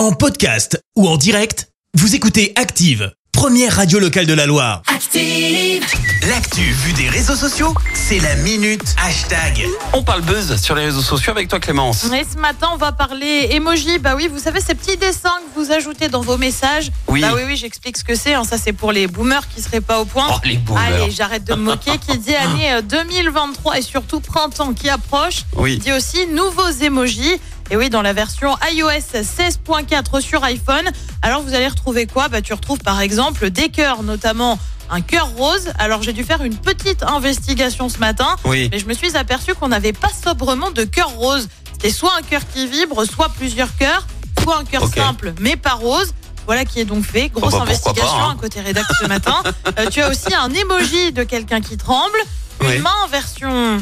En podcast ou en direct, vous écoutez Active, première radio locale de la Loire. Active. L'actu vue des réseaux sociaux, c'est la minute hashtag. On parle buzz sur les réseaux sociaux avec toi Clémence. Et ce matin, on va parler emoji. Bah oui, vous savez, ces petits dessins que vous ajoutez dans vos messages. Oui. Bah oui, oui, j'explique ce que c'est. hein. Ça, c'est pour les boomers qui seraient pas au point. Oh les boomers. Allez, j'arrête de me moquer. Qui dit année euh, 2023 et surtout printemps qui approche, Oui. dit aussi nouveaux emojis. Et oui, dans la version iOS 16.4 sur iPhone. Alors, vous allez retrouver quoi? Bah, tu retrouves par exemple des cœurs, notamment un cœur rose. Alors, j'ai dû faire une petite investigation ce matin. Oui. Mais je me suis aperçu qu'on n'avait pas sobrement de cœur rose. C'était soit un cœur qui vibre, soit plusieurs cœurs, soit un cœur simple, mais pas rose. Voilà qui est donc fait. Grosse Oh bah, pourquoi investigation pas, hein. hein, côté rédac ce matin. Euh, tu as aussi un emoji de quelqu'un qui tremble. Une main en version.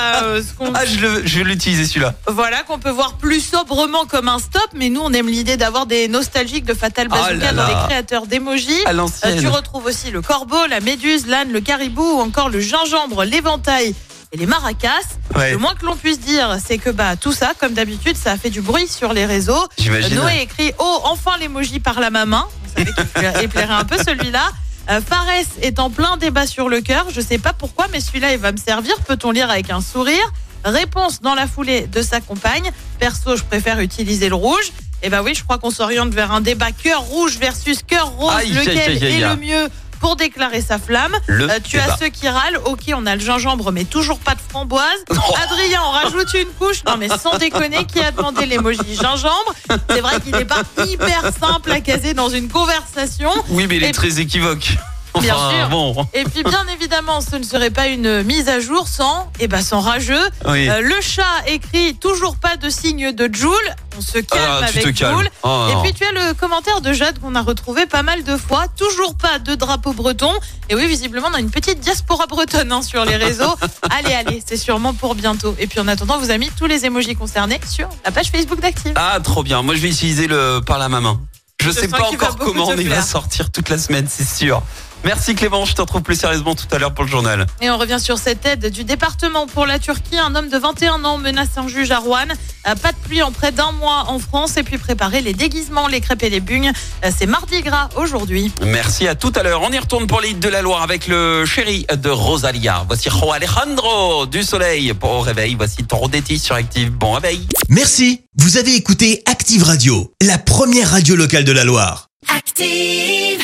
Bah, euh, ce qu'on- Ah je, le- je vais l'utiliser celui-là. Voilà qu'on peut voir plus sobrement comme un stop, mais nous on aime l'idée d'avoir des nostalgiques de Fatal Oh Bazooka là dans là. les créateurs d'emoji. À Euh, tu retrouves aussi le corbeau, la méduse, l'âne, le caribou ou encore le gingembre, l'éventail et les maracas. Ouais. Le moins que l'on puisse dire, c'est que bah tout ça, comme d'habitude, ça a fait du bruit sur les réseaux. J'imagine. Noé écrit Oh, enfin l'emoji par la main. Vous savez qu'il plairait- il plairait un peu celui-là. Euh, Fares est en plein débat sur le cœur. Je sais pas pourquoi, mais celui-là, il va me servir. Peut-on lire avec un sourire? Réponse dans la foulée de sa compagne. Perso, je préfère utiliser le rouge. Et ben oui, je crois qu'on s'oriente vers un débat cœur rouge versus cœur rose. Aïe, lequel aïe, aïe, aïe, est le mieux pour déclarer sa flamme Le Euh, Tu débat. as ceux qui râlent. Ok, on a le gingembre, mais toujours pas de framboise. Oh. Adrien, on rajoute une couche. Non, mais sans déconner, qui a demandé l'emoji gingembre? C'est vrai qu'il n'est pas hyper simple à caser dans une conversation. Oui mais il est Et- très équivoque. Enfin, Bien sûr. bon. Et puis, bien évidemment, ce ne serait pas une mise à jour sans, eh ben, sans rageux. Oui. Euh, le chat écrit toujours pas de signe de Joule. On se calme Ah, avec. Joule. Oh, Et non. puis tu as le commentaire de Jade qu'on a retrouvé pas mal de fois. Toujours pas de drapeau breton. Et oui, visiblement, on a une petite diaspora bretonne hein, sur les réseaux. allez, allez, c'est sûrement pour bientôt. Et puis en attendant, vous avez mis tous les emojis concernés sur la page Facebook d'Active. Ah trop bien. Moi je vais utiliser le par la maman. Je, Je sais pas encore comment y va sortir toute la semaine, c'est sûr. Merci Clément, je te retrouve plus sérieusement tout à l'heure pour le journal. Et on revient sur cette aide du département pour la Turquie. Un homme de 21 ans menace un juge à Rouen. Euh, Pas de pluie en près d'un mois en France. Et puis préparer les déguisements, les crêpes et les bugnes. Euh, C'est mardi gras aujourd'hui. Merci à tout à l'heure. On y retourne pour les hits de la Loire avec le chéri de Rosalia. Voici Jo Alejandro du Soleil pour au réveil. Voici ton Rodetti sur Active. Bon réveil. Merci, vous avez écouté Active Radio, la première radio locale de la Loire. Active.